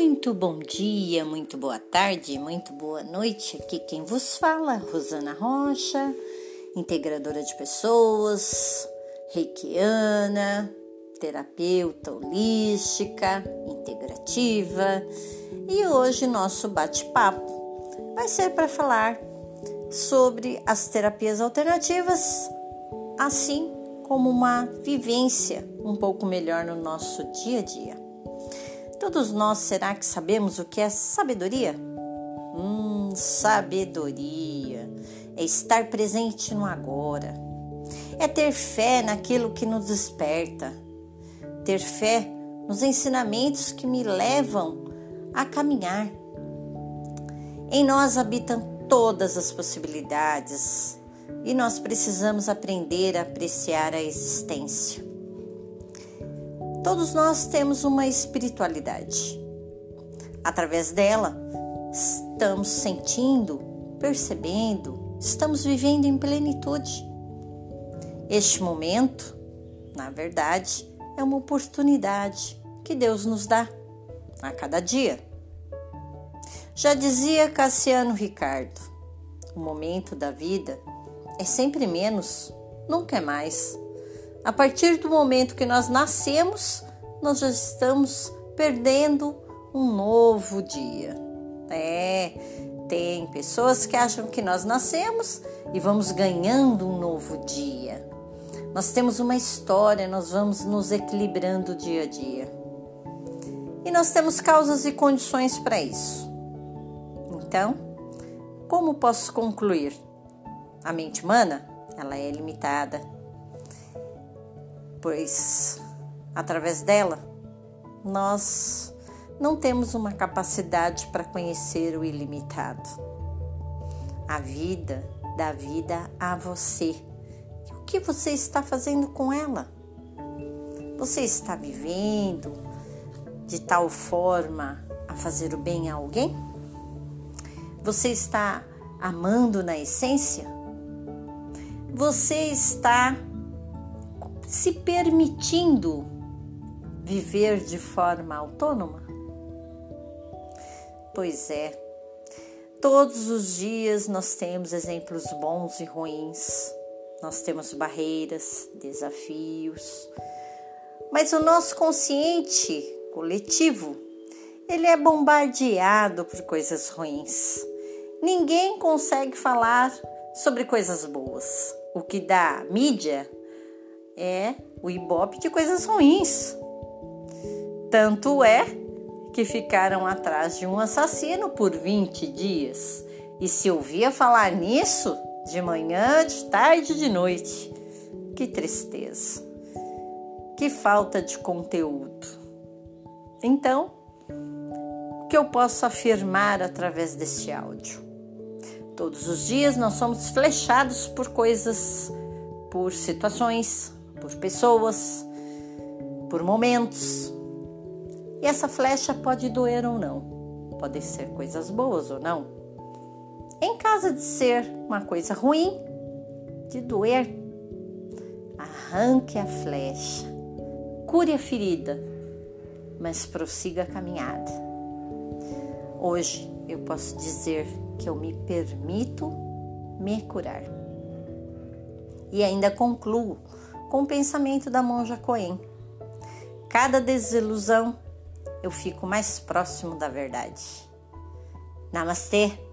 Muito bom dia, muito boa tarde, muito boa noite. Aqui quem vos fala, Rosana Rocha, integradora de pessoas, reikiana, terapeuta holística, integrativa. E hoje nosso bate-papo vai ser para falar sobre as terapias alternativas, assim como uma vivência um pouco melhor no nosso dia a dia. Todos nós, será que sabemos o que é sabedoria? Hum, sabedoria é estar presente no agora, é ter fé naquilo que nos desperta, ter fé nos ensinamentos que me levam a caminhar. Em nós habitam todas as possibilidades e nós precisamos aprender a apreciar a existência. Todos nós temos uma espiritualidade. Através dela, estamos sentindo, percebendo, estamos vivendo em plenitude. Este momento, na verdade, é uma oportunidade que Deus nos dá a cada dia. Já dizia Cassiano Ricardo: o momento da vida é sempre menos, nunca é mais. A partir do momento que nós nascemos, nós já estamos perdendo um novo dia. É, tem pessoas que acham que nós nascemos e vamos ganhando um novo dia. Nós temos uma história, nós vamos nos equilibrando dia a dia. E nós temos causas e condições para isso. Então, como posso concluir? A mente humana, ela é limitada pois através dela nós não temos uma capacidade para conhecer o ilimitado. A vida dá vida a você. O que você está fazendo com ela? Você está vivendo de tal forma a fazer o bem a alguém? Você está amando na essência? Você está se permitindo viver de forma autônoma? Pois é, todos os dias nós temos exemplos bons e ruins, nós temos barreiras, desafios, mas o nosso consciente coletivo ele é bombardeado por coisas ruins. Ninguém consegue falar sobre coisas boas. O que dá mídia é o ibope de coisas ruins. Tanto é que ficaram atrás de um assassino por 20 dias e se ouvia falar nisso de manhã, de tarde, de noite. Que tristeza, que falta de conteúdo. Então, o que eu posso afirmar através deste áudio? Todos os dias nós somos flechados por coisas, por situações, por pessoas, por momentos. E essa flecha pode doer ou não, pode ser coisas boas ou não. Em caso de ser uma coisa ruim, de doer, arranque a flecha, cure a ferida, mas prossiga a caminhada. Hoje eu posso dizer que eu me permito me curar. E ainda concluo com o pensamento da monja Coen. Cada desilusão eu fico mais próximo da verdade. Namastê!